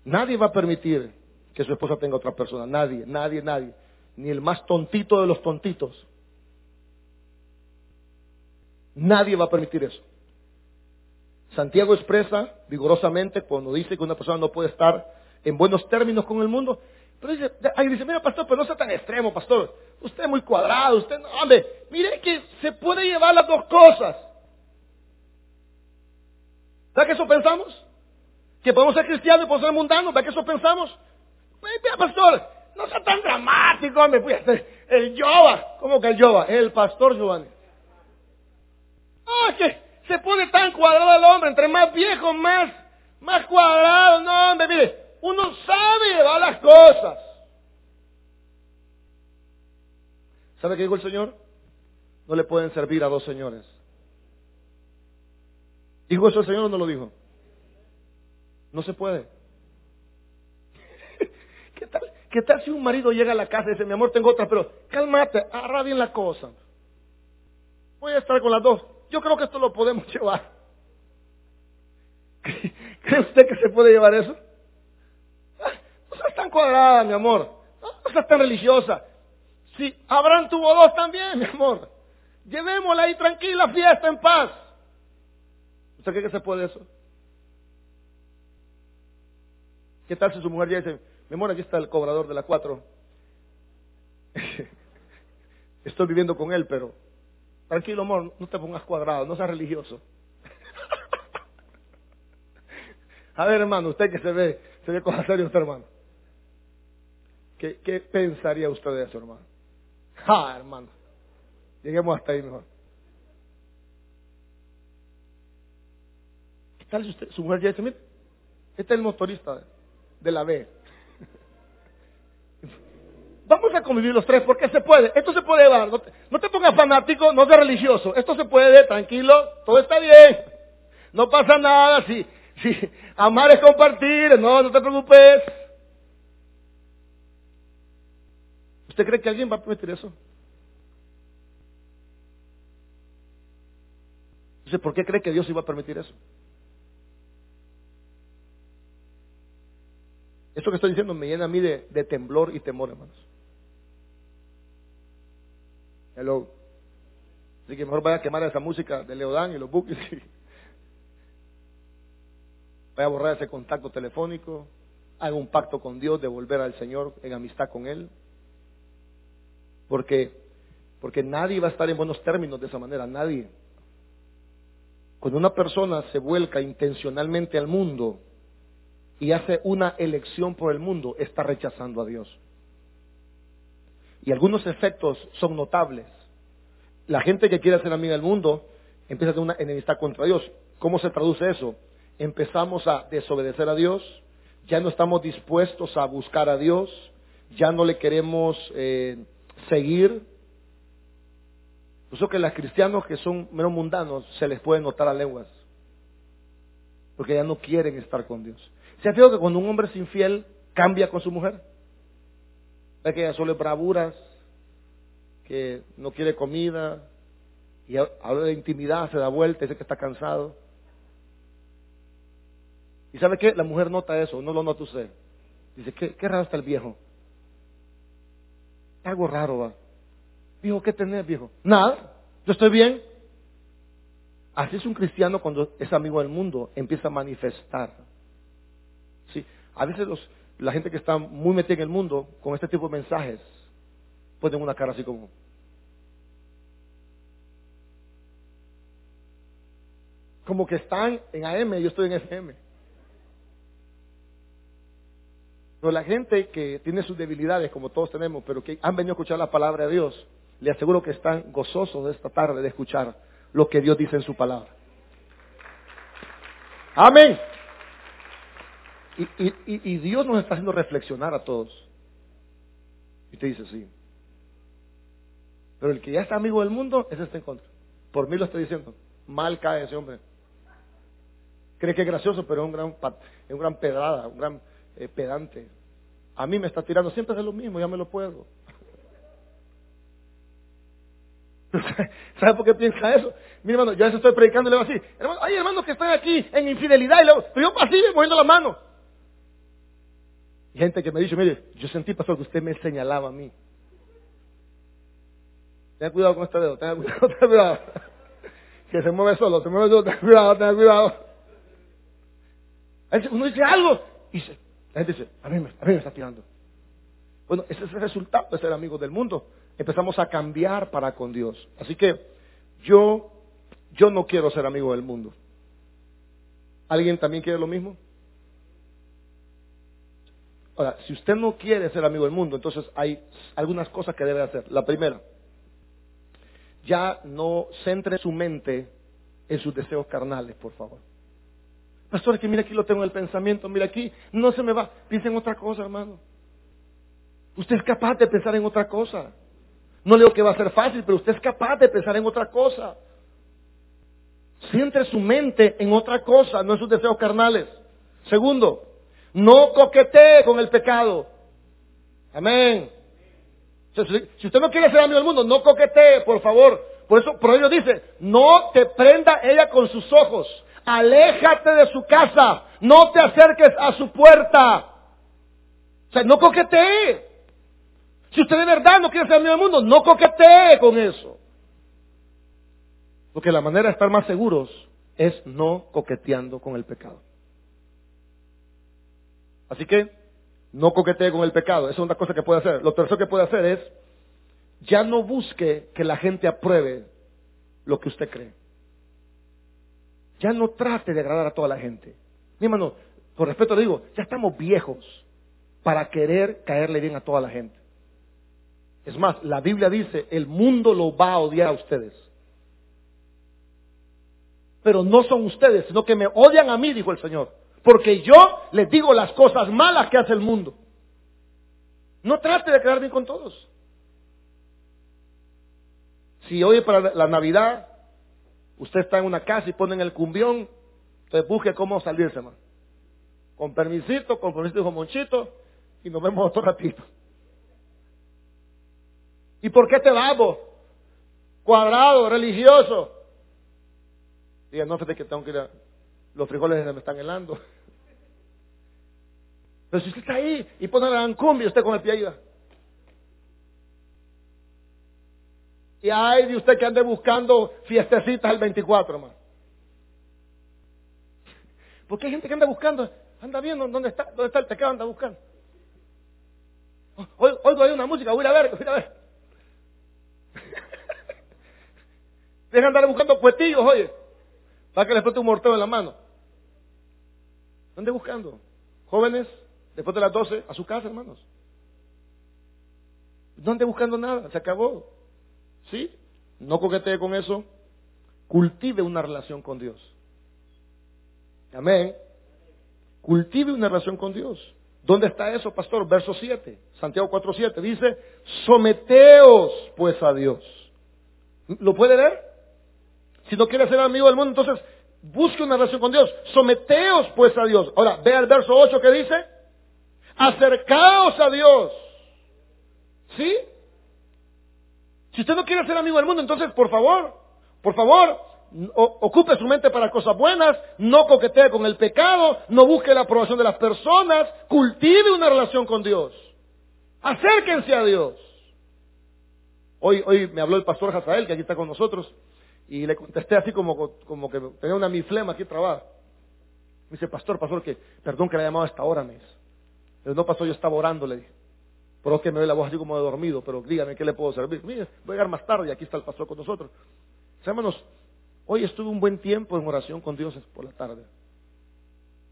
nadie va a permitir que su esposa tenga otra persona. Nadie, nadie, nadie ni el más tontito de los tontitos. Nadie va a permitir eso. Santiago expresa vigorosamente cuando dice que una persona no puede estar en buenos términos con el mundo. Pero dice, ahí dice, mira pastor, pero no sea tan extremo, pastor. Usted es muy cuadrado, usted no, hombre, mire que se puede llevar las dos cosas. ¿Verdad que eso pensamos? Que podemos ser cristianos y podemos ser mundanos, ¿verdad que eso pensamos? Mira, pastor, no sea tan dramático, hacer el Yoba. ¿Cómo que el Yoba? El pastor Giovanni. Ah, que se pone tan cuadrado el hombre, entre más viejo, más, más cuadrado. No, hombre, mire, uno sabe llevar las cosas. ¿Sabe qué dijo el Señor? No le pueden servir a dos señores. ¿Dijo eso el Señor o no lo dijo? No se puede. ¿Qué tal? ¿Qué tal si un marido llega a la casa y dice, mi amor, tengo otra, pero cálmate, agarra bien la cosa. Voy a estar con las dos. Yo creo que esto lo podemos *laughs* llevar. *laughs* ¿Cree usted que se puede llevar eso? Ah, no seas tan cuadrada, mi amor. No seas tan religiosa. Si Abraham tuvo dos también, *laughs* mi amor. Llevémosla ahí tranquila, fiesta, en paz. ¿Usted cree que se puede eso? ¿Qué tal si su mujer ya dice, amor, aquí está el cobrador de la cuatro. *laughs* Estoy viviendo con él, pero tranquilo, amor, no te pongas cuadrado, no seas religioso. *laughs* A ver, hermano, usted que se ve, se ve cosas serias, hermano. ¿Qué, ¿Qué pensaría usted de eso, hermano? Ah, hermano. Lleguemos hasta ahí mejor. ¿Qué tal si usted, su mujer ya dice, mire, este es el motorista de la B. Vamos a convivir los tres porque se puede. Esto se puede. No te, pongas fanático, no seas religioso. Esto se puede, tranquilo, todo está bien. No pasa nada si, Sí, amar es compartir, no, no te preocupes. ¿Usted cree que alguien va a permitir eso? Entonces, ¿por qué cree que Dios iba a permitir eso? Esto que estoy diciendo me llena a mí de temblor y temor, hermanos. Hello. Así que mejor vaya a quemar esa música de Leodán y los buques. *laughs* Vaya a borrar ese contacto telefónico. Haga un pacto con Dios de volver al Señor en amistad con Él. Porque, porque nadie va a estar en buenos términos de esa manera, nadie. Cuando una persona se vuelca intencionalmente al mundo y hace una elección por el mundo, está rechazando a Dios. Y algunos efectos son notables. La gente que quiere ser amiga del mundo empieza a tener una enemistad contra Dios. ¿Cómo se traduce eso? Empezamos a desobedecer a Dios, ya no estamos dispuestos a buscar a Dios, ya no le queremos eh, seguir. Por eso que los cristianos que son menos mundanos se les puede notar a lenguas, porque ya no quieren estar con Dios. ¿Se ha fijado que cuando un hombre es infiel cambia con su mujer? Ve que ella solo bravuras, que no quiere comida, y habla de intimidad, se da vuelta, dice que está cansado. ¿Y sabe qué? La mujer nota eso, no lo nota usted. Dice, qué, qué raro está el viejo. Algo raro va. ¿qué tenés, viejo? Nada, yo estoy bien. Así es un cristiano cuando es amigo del mundo, empieza a manifestar. Sí, a veces los, la gente que está muy metida en el mundo con este tipo de mensajes ponen una cara así como. Como que están en AM y yo estoy en FM. Pero la gente que tiene sus debilidades, como todos tenemos, pero que han venido a escuchar la palabra de Dios, le aseguro que están gozosos de esta tarde de escuchar lo que Dios dice en su palabra. Amén. Y, Dios nos está haciendo reflexionar a todos. Y te dice, sí. Pero el que ya está amigo del mundo, ese está en contra. Por mí lo estoy diciendo. Mal cae ese hombre. Cree que es gracioso, pero es un gran, es un gran pedrada, un gran eh, pedante. A mí me está tirando siempre de lo mismo, ya me lo puedo. *laughs* ¿Sabe por qué piensa eso? Mi hermano, yo a veces estoy predicando y le digo así, hermano, hay hermanos que están aquí en infidelidad y luego, yo así, moviendo la mano. Gente que me dice, mire, yo sentí, pastor, que usted me señalaba a mí. Tenga cuidado con este dedo, tenga cuidado, *laughs* tenga cuidado. Que se mueve solo, se mueve solo, tenga cuidado, tenga cuidado. Uno dice algo y se, la gente dice, a mí, me, a mí me está tirando. Bueno, ese es el resultado de ser amigos del mundo. Empezamos a cambiar para con Dios. Así que yo, yo no quiero ser amigo del mundo. ¿Alguien también quiere lo mismo? Ahora, si usted no quiere ser amigo del mundo, entonces hay algunas cosas que debe hacer. La primera, ya no centre su mente en sus deseos carnales, por favor. Pastor, que mira aquí lo tengo en el pensamiento, mira aquí, no se me va. Piensa en otra cosa, hermano. Usted es capaz de pensar en otra cosa. No le digo que va a ser fácil, pero usted es capaz de pensar en otra cosa. Centre su mente en otra cosa, no en sus deseos carnales. Segundo, no coquetee con el pecado. Amén. Si usted no quiere ser amigo del mundo, no coquetee, por favor. Por eso, por ello dice, no te prenda ella con sus ojos aléjate de su casa, no te acerques a su puerta. O sea, no coquetee. Si usted de verdad no quiere ser amigo del mundo, no coquetee con eso. Porque la manera de estar más seguros es no coqueteando con el pecado. Así que no coquetee con el pecado. Esa es una cosa que puede hacer. Lo tercero que puede hacer es ya no busque que la gente apruebe lo que usted cree. Ya no trate de agradar a toda la gente. Mi hermano, por respeto le digo, ya estamos viejos para querer caerle bien a toda la gente. Es más, la Biblia dice, el mundo lo va a odiar a ustedes. Pero no son ustedes, sino que me odian a mí, dijo el Señor. Porque yo les digo las cosas malas que hace el mundo. No trate de quedar bien con todos. Si hoy para la Navidad usted está en una casa y ponen el cumbión Entonces busque cómo salirse, hermano. Con permisito, con permisito con Monchito, y nos vemos otro ratito. ¿Y por qué te vamos? Cuadrado, religioso. Diga, no, fíjate que tengo que ir a... Los frijoles me están helando. Pero si usted está ahí y pone la cumbia, usted con el pie va. Y hay de usted que ande buscando fiestecitas el 24, hermano. Porque hay gente que anda buscando, anda viendo dónde está, dónde está el pecado, anda buscando. Hoy, hoy hay una música, voy a ver, voy a ver. *laughs* Deja andar buscando puestillos, oye, para que les explote un morteo en la mano. Ande buscando. Jóvenes, después de las 12, a su casa, hermanos. No ande buscando nada, se acabó. ¿Sí? No coquetee con eso. Cultive una relación con Dios. Amén. Cultive una relación con Dios. ¿Dónde está eso, pastor? Verso 7, Santiago 4, 7. Dice, someteos pues a Dios. ¿Lo puede ver? Si no quiere ser amigo del mundo, entonces busque una relación con Dios. Someteos pues a Dios. Ahora, vea el verso 8 que dice, acercaos a Dios. ¿Sí? Si usted no quiere ser amigo del mundo, entonces por favor, por favor, ocupe su mente para cosas buenas, no coquetee con el pecado, no busque la aprobación de las personas, cultive una relación con Dios. Acérquense a Dios. Hoy, hoy me habló el pastor Hazael, que aquí está con nosotros, y le contesté así como, como que tenía una miflema aquí trabajo. Me dice, pastor, pastor, que perdón que le llamado a esta hora, me dice. Pero no pasó, yo estaba orando, le dije. Pero que me ve la voz así como de dormido, pero dígame qué le puedo servir. Mire, voy a llegar más tarde y aquí está el pastor con nosotros. Hermanos, hoy estuve un buen tiempo en oración con Dios por la tarde.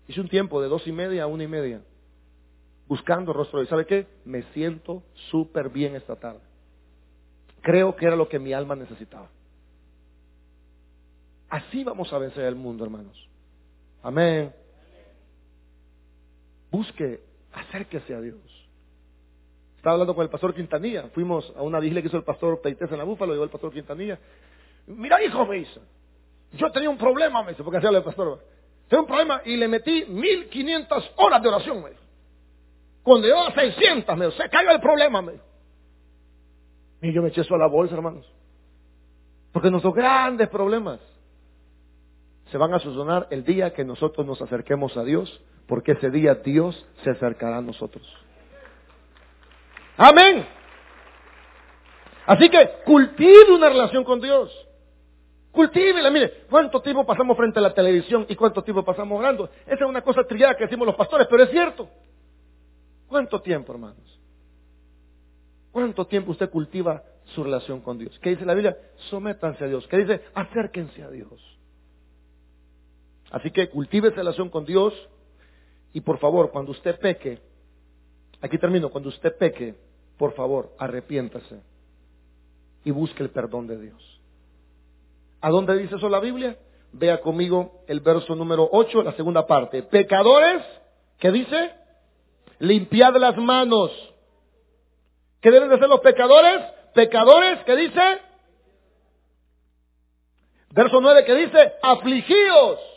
Hice un tiempo de dos y media a una y media, buscando el rostro de ¿Sabe qué? Me siento súper bien esta tarde. Creo que era lo que mi alma necesitaba. Así vamos a vencer el mundo, hermanos. Amén. Busque, acérquese a Dios. Estaba hablando con el pastor Quintanilla. Fuimos a una vigila que hizo el pastor Peites en la Búfalo, llegó el pastor Quintanilla. Mira, hijo, me dice. Yo tenía un problema, me dice, porque hacía el pastor. Tenía un problema y le metí 1500 horas de oración, me dijo. Cuando llegó a 600, me dijo, se cayó el problema, me dijo. Y yo me eché eso a la bolsa, hermanos. Porque nuestros grandes problemas se van a solucionar el día que nosotros nos acerquemos a Dios, porque ese día Dios se acercará a nosotros. Amén. Así que cultive una relación con Dios. Cultívela, mire, ¿cuánto tiempo pasamos frente a la televisión y cuánto tiempo pasamos orando? Esa es una cosa trillada que decimos los pastores, pero es cierto. ¿Cuánto tiempo, hermanos? ¿Cuánto tiempo usted cultiva su relación con Dios? ¿Qué dice la Biblia? Sométanse a Dios. ¿Qué dice? Acérquense a Dios. Así que cultive esa relación con Dios y por favor, cuando usted peque, aquí termino, cuando usted peque, por favor, arrepiéntase y busque el perdón de Dios. ¿A dónde dice eso la Biblia? Vea conmigo el verso número 8, la segunda parte. Pecadores, ¿qué dice? Limpiad las manos. ¿Qué deben de ser los pecadores? Pecadores, ¿qué dice? Verso 9, ¿qué dice? Afligíos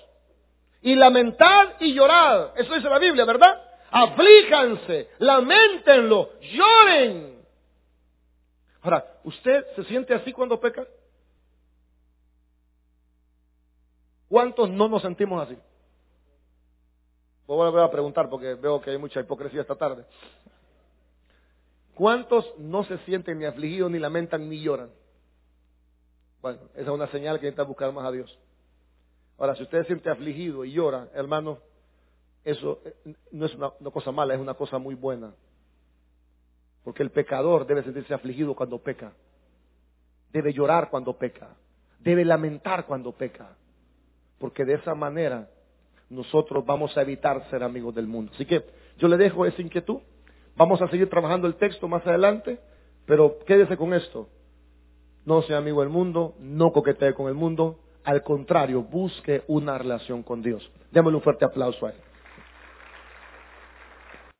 y lamentad y llorad. Eso dice la Biblia, ¿verdad? Aflíjanse, lamentenlo, lloren. Ahora, ¿usted se siente así cuando peca? ¿Cuántos no nos sentimos así? Voy a preguntar porque veo que hay mucha hipocresía esta tarde. ¿Cuántos no se sienten ni afligidos, ni lamentan, ni lloran? Bueno, esa es una señal que necesita buscar más a Dios. Ahora, si usted se siente afligido y llora, hermano, eso eh, no es una, cosa mala, es una cosa muy buena. Porque el pecador debe sentirse afligido cuando peca. Debe llorar cuando peca. Debe lamentar cuando peca. Porque de esa manera nosotros vamos a evitar ser amigos del mundo. Así que yo le dejo esa inquietud. Vamos a seguir trabajando el texto más adelante, pero quédese con esto. No sea amigo del mundo, no coquetee con el mundo, al contrario, busque una relación con Dios. Démosle un fuerte aplauso a él.